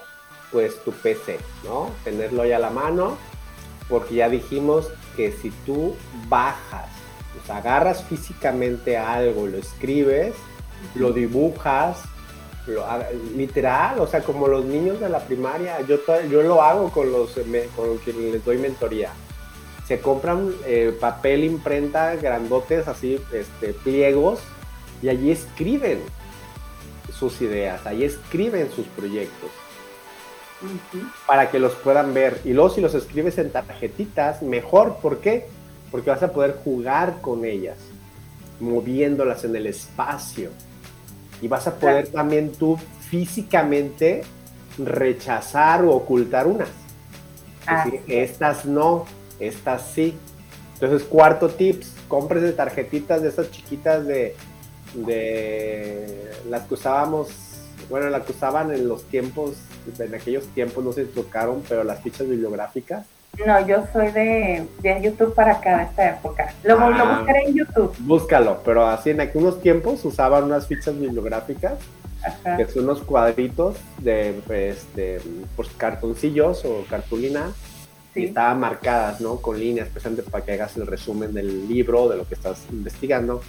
pues tu PC, ¿no? Tenerlo ahí a la mano, porque ya dijimos que si tú bajas Pues agarras físicamente algo, lo escribes, lo dibujas, lo, literal, o sea, como los niños de la primaria, yo, yo lo hago con los con quienes les doy mentoría. Se compran eh, papel imprenta grandotes, así, este, pliegos, y allí escriben sus ideas, ahí escriben sus proyectos para que los puedan ver. Y luego si los escribes en tarjetitas, mejor. ¿Por qué? Porque vas a poder jugar con ellas, moviéndolas en el espacio. Y vas a poder también tú físicamente rechazar o ocultar unas. Es decir, estas no, estas sí. Entonces, cuarto tips, compres de tarjetitas de esas chiquitas de, de las que usábamos, bueno, las que usaban en los tiempos en aquellos tiempos no se tocaron, pero las fichas bibliográficas. No, yo soy de, de YouTube para acá, de esta época. Lo, ah, buscaré en YouTube. Búscalo, pero así en aquellos tiempos usaban unas fichas bibliográficas, que son unos cuadritos de, este, pues, cartoncillos o cartulina, y estaban marcadas, ¿no? Con líneas, precisamente para que hagas el resumen del libro, de lo que estás investigando.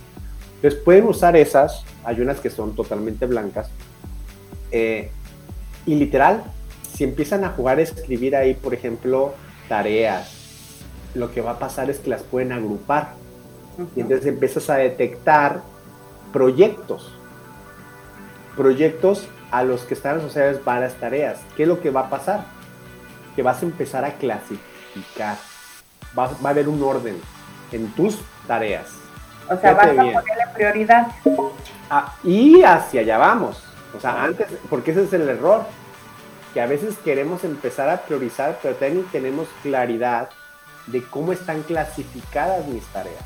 Entonces pueden usar esas, hay unas que son totalmente blancas, eh, y literal, si empiezan a jugar a escribir ahí, por ejemplo, tareas, lo que va a pasar es que las pueden agrupar. Y entonces empiezas a detectar proyectos. Proyectos a los que están asociadas varias tareas. ¿Qué es lo que va a pasar? Que vas a empezar a clasificar. Va, va a haber un orden en tus tareas. O sea, vas a ponerle prioridad. Ah, y hacia allá vamos. O sea, antes, porque ese es el error que a veces queremos empezar a priorizar, pero también tenemos claridad de cómo están clasificadas mis tareas.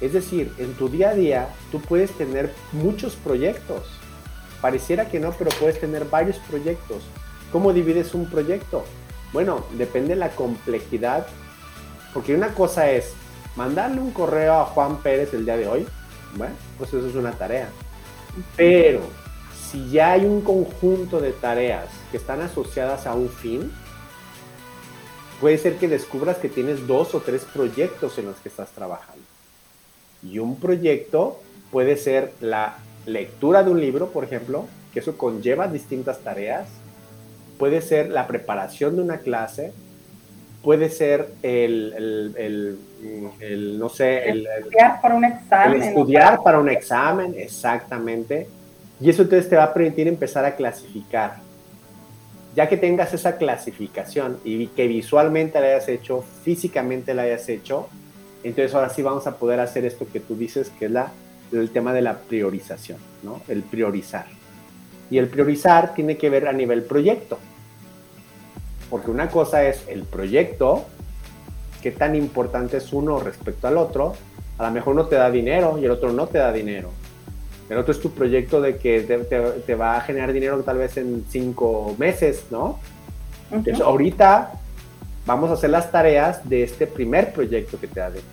Es decir, en tu día a día tú puedes tener muchos proyectos. Pareciera que no, pero puedes tener varios proyectos. ¿Cómo divides un proyecto? Bueno, depende de la complejidad, porque una cosa es mandarle un correo a Juan Pérez el día de hoy, bueno, pues eso es una tarea. Pero si ya hay un conjunto de tareas que están asociadas a un fin, puede ser que descubras que tienes dos o tres proyectos en los que estás trabajando. Y un proyecto puede ser la lectura de un libro, por ejemplo, que eso conlleva distintas tareas. Puede ser la preparación de una clase. Puede ser el, no sé, el, estudiar para un examen. El estudiar para un examen, exactamente y eso entonces te va a permitir empezar a clasificar. Ya que tengas esa clasificación y que visualmente la hayas hecho, físicamente la hayas hecho, entonces ahora sí vamos a poder hacer esto que tú dices, que es la, el tema de la priorización, ¿no? El priorizar. Y el priorizar tiene que ver a nivel proyecto. Porque una cosa es el proyecto, qué tan importante es uno respecto al otro. A lo mejor uno te da dinero y el otro no te da dinero el otro es tu proyecto de que te, va a generar dinero tal vez en cinco meses, ¿no? Entonces, ahorita vamos a hacer las tareas de este primer proyecto que te da dinero.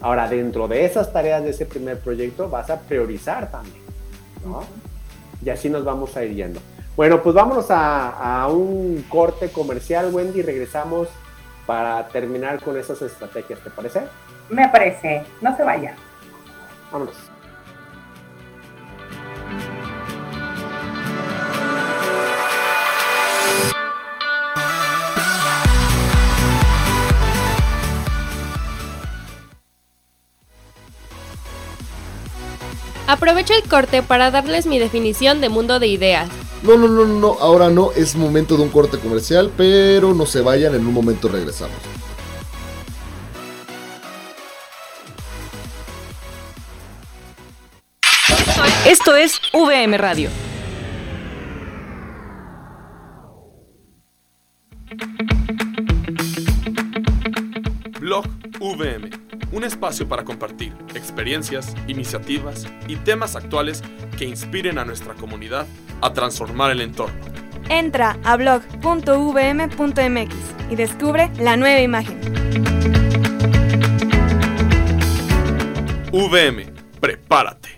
Ahora, dentro de esas tareas de ese primer proyecto, vas a priorizar también, ¿no? Y así nos vamos a ir yendo. Bueno, pues vámonos a, a un corte comercial, Wendy, y regresamos para terminar con esas estrategias, ¿te parece? Me parece, no se vaya. Vámonos. Aprovecho el corte para darles mi definición de mundo de ideas. No, no, no, no, ahora no, es momento de un corte comercial, pero no se vayan, en un momento regresamos. Esto es VM Radio. Espacio para compartir experiencias, iniciativas y temas actuales que inspiren a nuestra comunidad a transformar el entorno. Entra a blog.vm.mx y descubre la nueva imagen. VM, prepárate.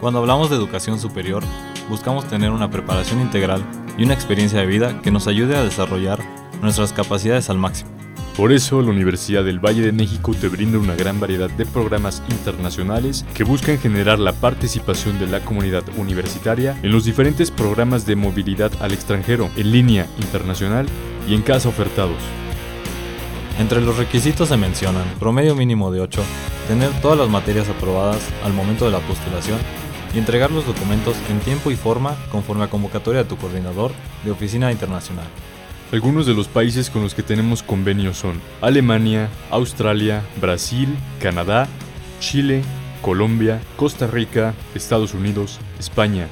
Cuando hablamos de educación superior, buscamos tener una preparación integral y una experiencia de vida que nos ayude a desarrollar nuestras capacidades al máximo. Por eso, la Universidad del Valle de México te brinda una gran variedad de programas internacionales que buscan generar la participación de la comunidad universitaria en los diferentes programas de movilidad al extranjero, en línea, internacional y en casa ofertados. Entre los requisitos se mencionan promedio mínimo de 8, tener todas las materias aprobadas al momento de la postulación y entregar los documentos en tiempo y forma conforme a convocatoria de tu coordinador de oficina internacional. Algunos de los países con los que tenemos convenios son Alemania, Australia, Brasil, Canadá, Chile, Colombia, Costa Rica, Estados Unidos, España,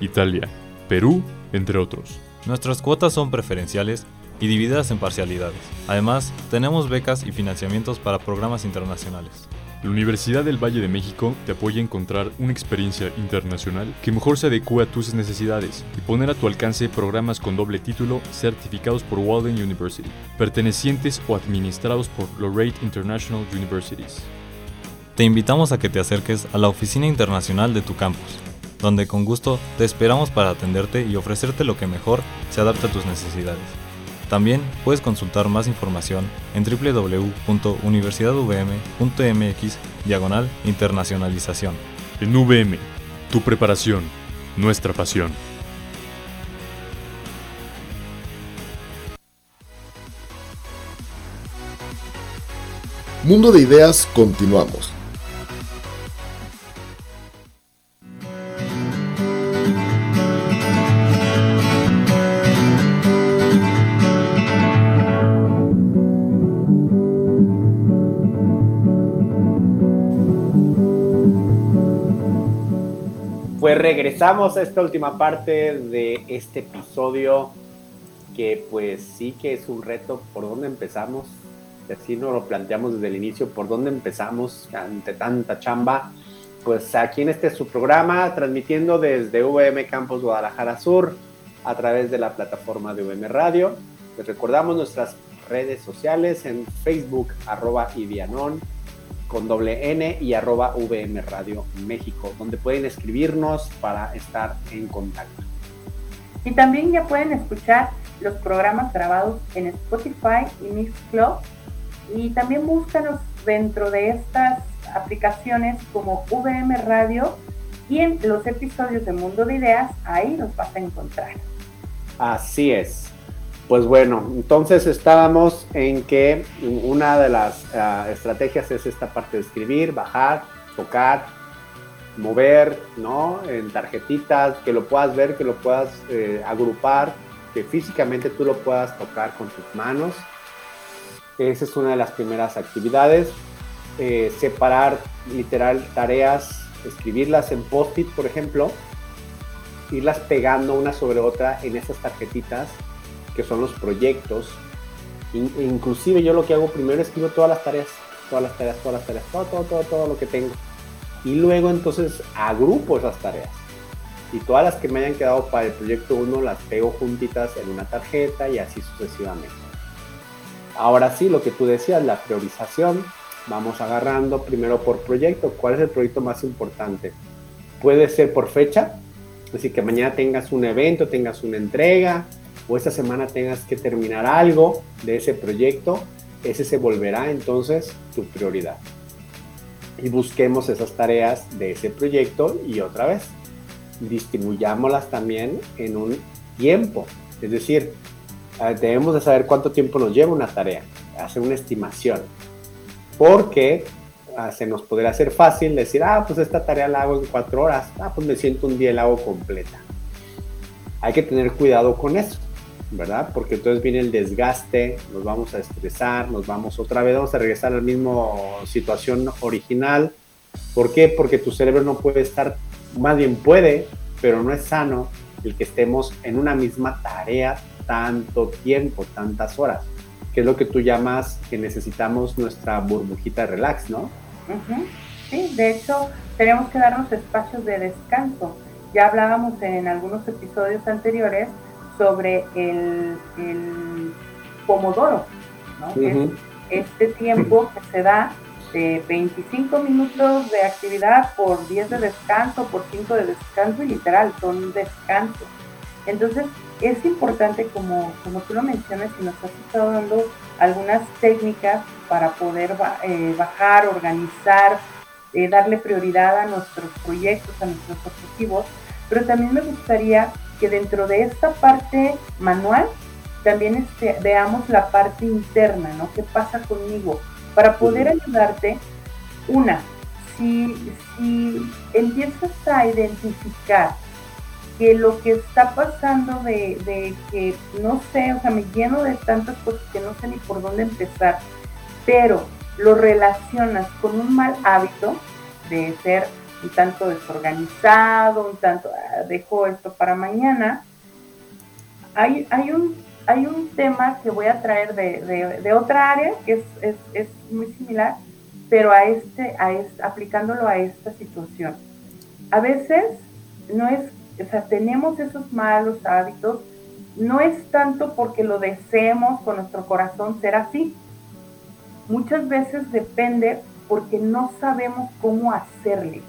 Italia, Perú, entre otros. Nuestras cuotas son preferenciales y divididas en parcialidades. Además, tenemos becas y financiamientos para programas internacionales. La Universidad del Valle de México te apoya a encontrar una experiencia internacional que mejor se adecue a tus necesidades y poner a tu alcance programas con doble título certificados por Walden University, pertenecientes o administrados por Lorraine International Universities. Te invitamos a que te acerques a la oficina internacional de tu campus, donde con gusto te esperamos para atenderte y ofrecerte lo que mejor se adapte a tus necesidades. También puedes consultar más información en www.universidadvm.mx diagonal internacionalización. En VM, tu preparación, nuestra pasión. Mundo de Ideas, continuamos. Regresamos a esta última parte de este episodio que pues sí que es un reto por dónde empezamos. Así nos lo planteamos desde el inicio, por dónde empezamos ante tanta chamba. Pues aquí en este su programa, transmitiendo desde VM Campus Guadalajara Sur a través de la plataforma de VM Radio. Les recordamos nuestras redes sociales en Facebook, arroba Idianon, con doble N y arroba VM Radio México, donde pueden escribirnos para estar en contacto. Y también ya pueden escuchar los programas grabados en Spotify y Mixcloud. Y también búscanos dentro de estas aplicaciones como VM Radio y en los episodios de Mundo de Ideas, ahí los vas a encontrar. Así es. Pues bueno, entonces estábamos en que una de las uh, estrategias es esta parte de escribir, bajar, tocar, mover, ¿no? En tarjetitas, que lo puedas ver, que lo puedas eh, agrupar, que físicamente tú lo puedas tocar con tus manos. Esa es una de las primeras actividades. Eh, separar literal tareas, escribirlas en post-it, por ejemplo, irlas pegando una sobre otra en esas tarjetitas que son los proyectos. In, inclusive yo lo que hago primero escribo todas las tareas, todas las tareas, todas las tareas, todo, todo, todo, todo lo que tengo. Y luego entonces agrupo esas tareas. Y todas las que me hayan quedado para el proyecto 1 las pego juntitas en una tarjeta y así sucesivamente. Ahora sí, lo que tú decías, la priorización, vamos agarrando primero por proyecto. ¿Cuál es el proyecto más importante? Puede ser por fecha, es decir, que mañana tengas un evento, tengas una entrega, o esta semana tengas que terminar algo de ese proyecto, ese se volverá entonces tu prioridad. Y busquemos esas tareas de ese proyecto y otra vez, distribuyámoslas también en un tiempo. Es decir, debemos de saber cuánto tiempo nos lleva una tarea, hacer una estimación. Porque se nos podría hacer fácil decir, ah, pues esta tarea la hago en cuatro horas, ah, pues me siento un día y la hago completa. Hay que tener cuidado con eso. ¿Verdad? Porque entonces viene el desgaste, nos vamos a estresar, nos vamos otra vez, vamos a regresar a la misma situación original ¿Por qué? Porque tu cerebro no puede estar, más bien puede, pero no es sano el que estemos en una misma tarea tanto tiempo, tantas horas, que es lo que tú llamas que necesitamos nuestra burbujita de relax, ¿no? Sí, de hecho, tenemos que darnos espacios de descanso. Ya hablábamos en algunos episodios anteriores sobre el, pomodoro, ¿no? es este tiempo que se da de 25 minutos de actividad por 10 de descanso, por 5 de descanso y literal, son descansos. Entonces, es importante, como, como tú lo mencionas, y nos has estado dando algunas técnicas para poder eh, bajar, organizar, eh, darle prioridad a nuestros proyectos, a nuestros objetivos, pero también me gustaría que dentro de esta parte manual también este, veamos la parte interna, ¿no? ¿Qué pasa conmigo? Para poder ayudarte, una, si, si empiezas a identificar que lo que está pasando de, que, no sé, o sea, me lleno de tantas cosas que no sé ni por dónde empezar, pero lo relacionas con un mal hábito de ser un tanto desorganizado, un tanto, ah, dejo esto para mañana, hay, hay, un, hay un tema que voy a traer de, otra área que es, muy similar, pero a este, a este, aplicándolo a esta situación. A veces no es o sea, tenemos esos malos hábitos, no es tanto porque lo deseemos con nuestro corazón ser así. Muchas veces depende porque no sabemos cómo hacerle.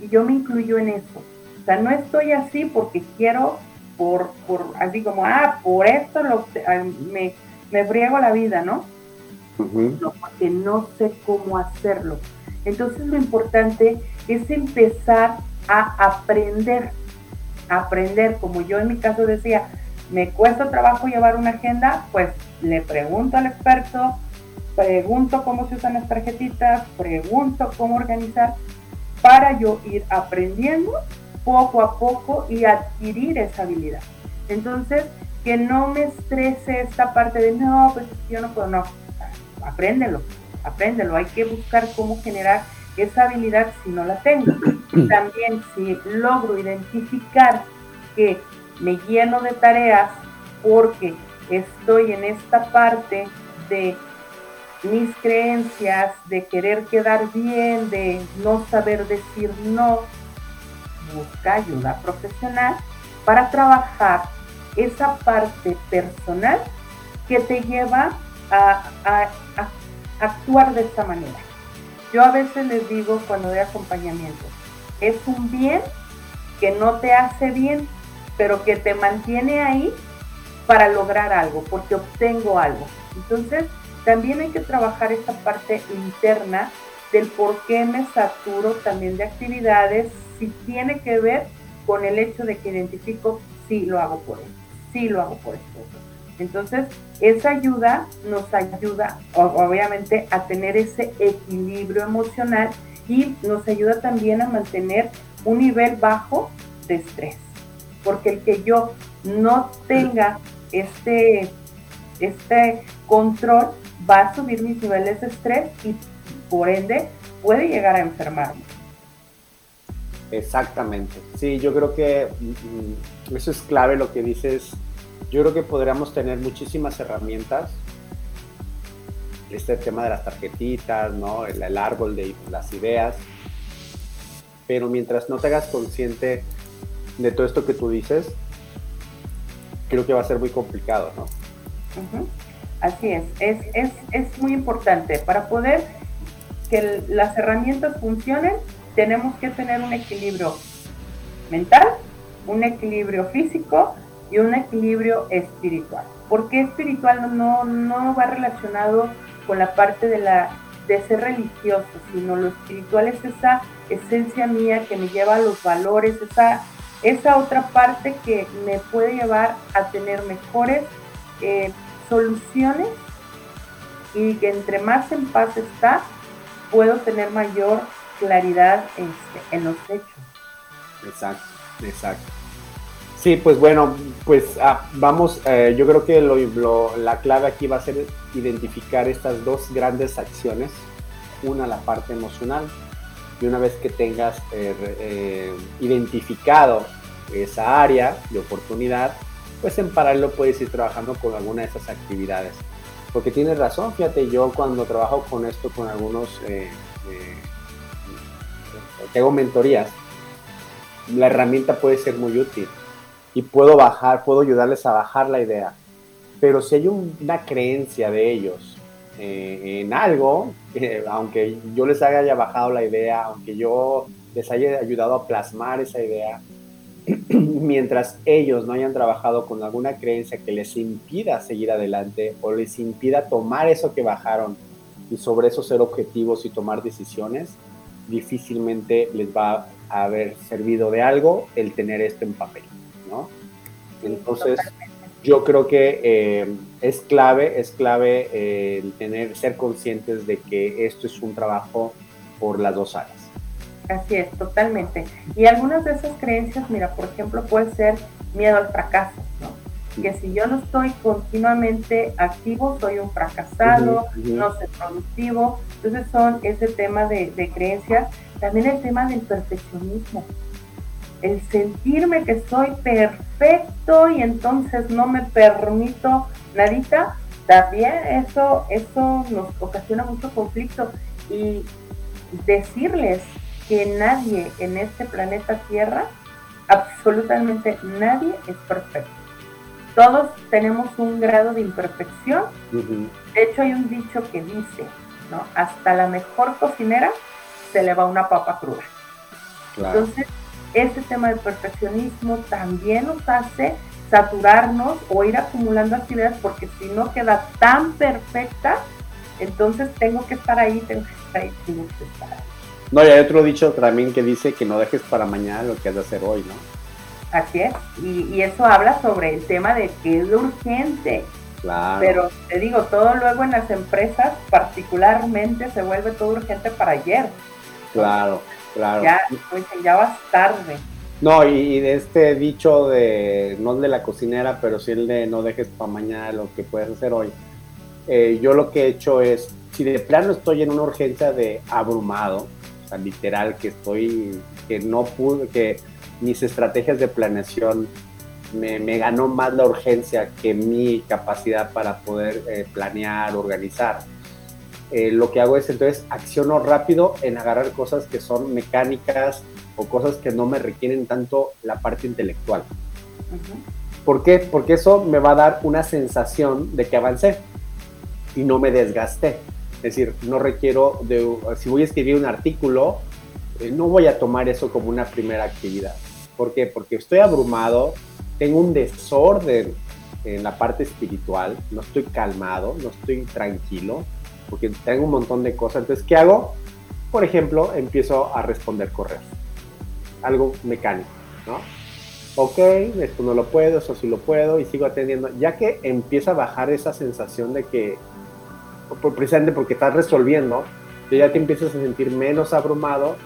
Y yo me incluyo en eso. O sea, no estoy así porque quiero, por, por así como, ah, por esto lo, me, me friego la vida, ¿no? No, porque no sé cómo hacerlo. Entonces lo importante es empezar a aprender aprender, como yo en mi caso decía, me cuesta trabajo llevar una agenda, pues le pregunto al experto, pregunto cómo se usan las tarjetitas, pregunto cómo organizar para yo ir aprendiendo poco a poco y adquirir esa habilidad. Entonces, que no me estrese esta parte de no, pues yo no puedo, no, apréndelo, apréndelo, hay que buscar cómo generar esa habilidad si no la tengo. También si logro identificar que me lleno de tareas porque estoy en esta parte de mis creencias, de querer quedar bien, de no saber decir no, busca ayuda profesional para trabajar esa parte personal que te lleva a, actuar de esta manera. Yo a veces les digo cuando doy acompañamiento, es un bien que no te hace bien, pero que te mantiene ahí para lograr algo, porque obtengo algo. Entonces, también hay que trabajar esa parte interna del por qué me saturo también de actividades, si tiene que ver con el hecho de que identifico si lo hago por él, si lo hago por esto. Entonces, esa ayuda nos ayuda, obviamente, a tener ese equilibrio emocional y nos ayuda también a mantener un nivel bajo de estrés. Porque el que yo no tenga este, este control va a subir mis niveles de estrés y por ende puede llegar a enfermarme. Exactamente. Sí, yo creo que mm, mm, eso es clave lo que dices yo creo que podríamos tener muchísimas herramientas. Este tema de las tarjetitas, ¿no? el, árbol de las ideas. Pero mientras no te hagas consciente de todo esto que tú dices, creo que va a ser muy complicado, ¿no? Así es. Es, es, es muy importante. Para poder que las herramientas funcionen, tenemos que tener un equilibrio mental, un equilibrio físico y un equilibrio espiritual. ¿Por qué espiritual? No, no va relacionado con la parte de, la, de ser religioso, sino lo espiritual es esa esencia mía que me lleva a los valores, esa, esa otra parte que me puede llevar a tener mejores eh, soluciones y que entre más en paz está, puedo tener mayor claridad en los hechos. Exacto, exacto. Sí, pues bueno, pues ah, vamos, eh, yo creo que lo, la clave aquí va a ser identificar estas dos grandes acciones. Una, la parte emocional, y una vez que tengas eh, eh, identificado esa área de oportunidad, pues en paralelo puedes ir trabajando con alguna de esas actividades. Porque tienes razón, fíjate, yo cuando trabajo con esto, con algunos, eh, hago mentorías, la herramienta puede ser muy útil y puedo bajar, puedo ayudarles a bajar la idea. Pero si hay una creencia de ellos eh, en algo, aunque yo les haya bajado la idea, aunque yo les haya ayudado a plasmar esa idea, mientras ellos no hayan trabajado con alguna creencia que les impida seguir adelante o les impida tomar eso que bajaron y sobre eso ser objetivos y tomar decisiones, difícilmente les va a haber servido de algo el tener esto en papel, ¿no? Entonces, yo creo que eh, es clave, es clave eh, el tener, ser conscientes de que esto es un trabajo por las dos áreas. Así es, totalmente. Y algunas de esas creencias, mira, por ejemplo, puede ser miedo al fracaso, ¿no? Que si yo no estoy continuamente activo, soy un fracasado, no soy productivo. Entonces son ese tema de, de creencias. También el tema del perfeccionismo el sentirme que soy perfecto y entonces no me permito nadita, también eso, eso nos ocasiona mucho conflicto. Y decirles que nadie en este planeta Tierra, absolutamente nadie es perfecto. Todos tenemos un grado de imperfección. De hecho, hay un dicho que dice, ¿no? Hasta la mejor cocinera se le va una papa cruda. Entonces, ese tema del perfeccionismo también nos hace saturarnos o ir acumulando actividades porque si no queda tan perfecta, entonces tengo que estar ahí, tengo que estar ahí, tengo que estar ahí. No, y hay otro dicho también que dice que no dejes para mañana lo que has de hacer hoy, ¿no? Así es, y, eso habla sobre el tema de que es urgente. Claro. Pero te digo, todo luego en las empresas particularmente se vuelve todo urgente para ayer. Claro. Claro. Ya, ya vas tarde. No, y, de este dicho de, no el de la cocinera, pero sí el de no dejes para mañana lo que puedes hacer hoy. Eh, yo lo que he hecho es, si de plano estoy en una urgencia de abrumado, sea, literal, que estoy, que no pude, que mis estrategias de planeación me, me ganó más la urgencia que mi capacidad para poder eh, planear, organizar eh, lo que hago es entonces acciono rápido en agarrar cosas que son mecánicas o cosas que no me requieren tanto la parte intelectual. ¿Por qué? Porque eso me va a dar una sensación de que avancé y no me desgasté. Es decir, no requiero de, si voy a escribir un artículo, eh, no voy a tomar eso como una primera actividad. ¿Por qué? Porque estoy abrumado, tengo un desorden en la parte espiritual, no estoy calmado, no estoy tranquilo, porque tengo un montón de cosas. Entonces, ¿qué hago? Por ejemplo, empiezo a responder correos. Algo mecánico, ¿no? Ok, esto no lo puedo, eso sí lo puedo, y sigo atendiendo. Ya que empieza a bajar esa sensación de que, precisamente porque estás resolviendo, ya te empiezas a sentir menos abrumado,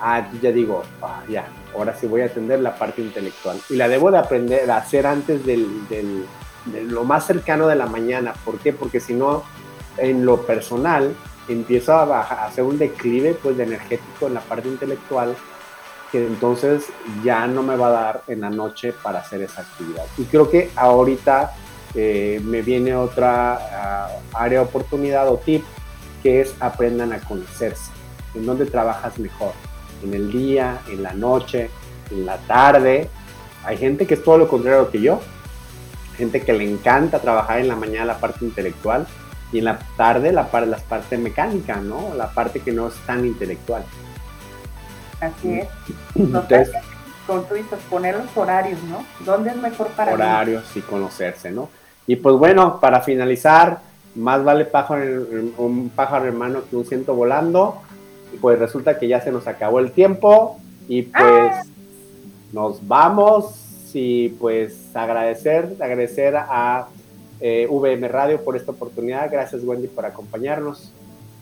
ah, ya digo, ah, ya, ahora sí voy a atender la parte intelectual. Y la debo de aprender a hacer antes del, del, de lo más cercano de la mañana. ¿Por qué? Porque si no, en lo personal empiezo a, hacer un declive pues de energético en la parte intelectual que entonces ya no me va a dar en la noche para hacer esa actividad. Y creo que ahorita eh, me viene otra ah, área de oportunidad o tip que es aprendan a conocerse. ¿En dónde trabajas mejor? ¿En el día? ¿En la noche? ¿En la tarde? Hay gente que es todo lo contrario que yo. Gente que le encanta trabajar en la mañana la parte intelectual y en la tarde la, la parte mecánica, ¿no? La parte que no es tan intelectual. Así es. Entonces, como tú dices, poner los horarios, ¿no? ¿Dónde es mejor para Horarios y conocerse, ¿no? Y pues bueno, para finalizar, más vale pájaro, un pájaro hermano que un ciento volando. Pues resulta que ya se nos acabó el tiempo y pues ah. nos vamos y pues agradecer, agradecer a eh, VM Radio por esta oportunidad. Gracias Wendy por acompañarnos.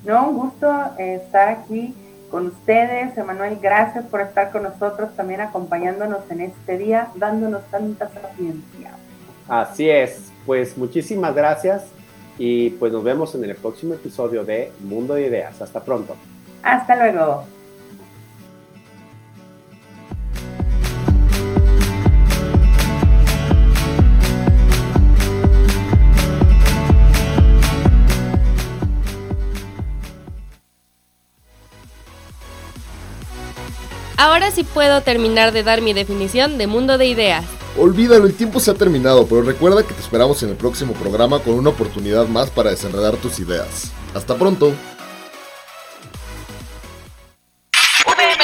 No, un gusto estar aquí con ustedes. Emanuel, gracias por estar con nosotros, también acompañándonos en este día, dándonos tanta sapiencia. Así es, pues muchísimas gracias y pues nos vemos en el próximo episodio de Mundo de Ideas. Hasta pronto. Hasta luego. Ahora sí puedo terminar de dar mi definición de mundo de ideas. Olvídalo, el tiempo se ha terminado, pero recuerda que te esperamos en el próximo programa con una oportunidad más para desenredar tus ideas. Hasta pronto.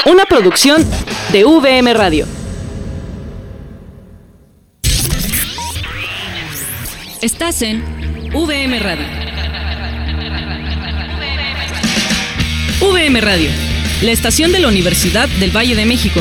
Una producción de VM Radio. Estás en VM Radio. VM Radio, la estación de la Universidad del Valle de México.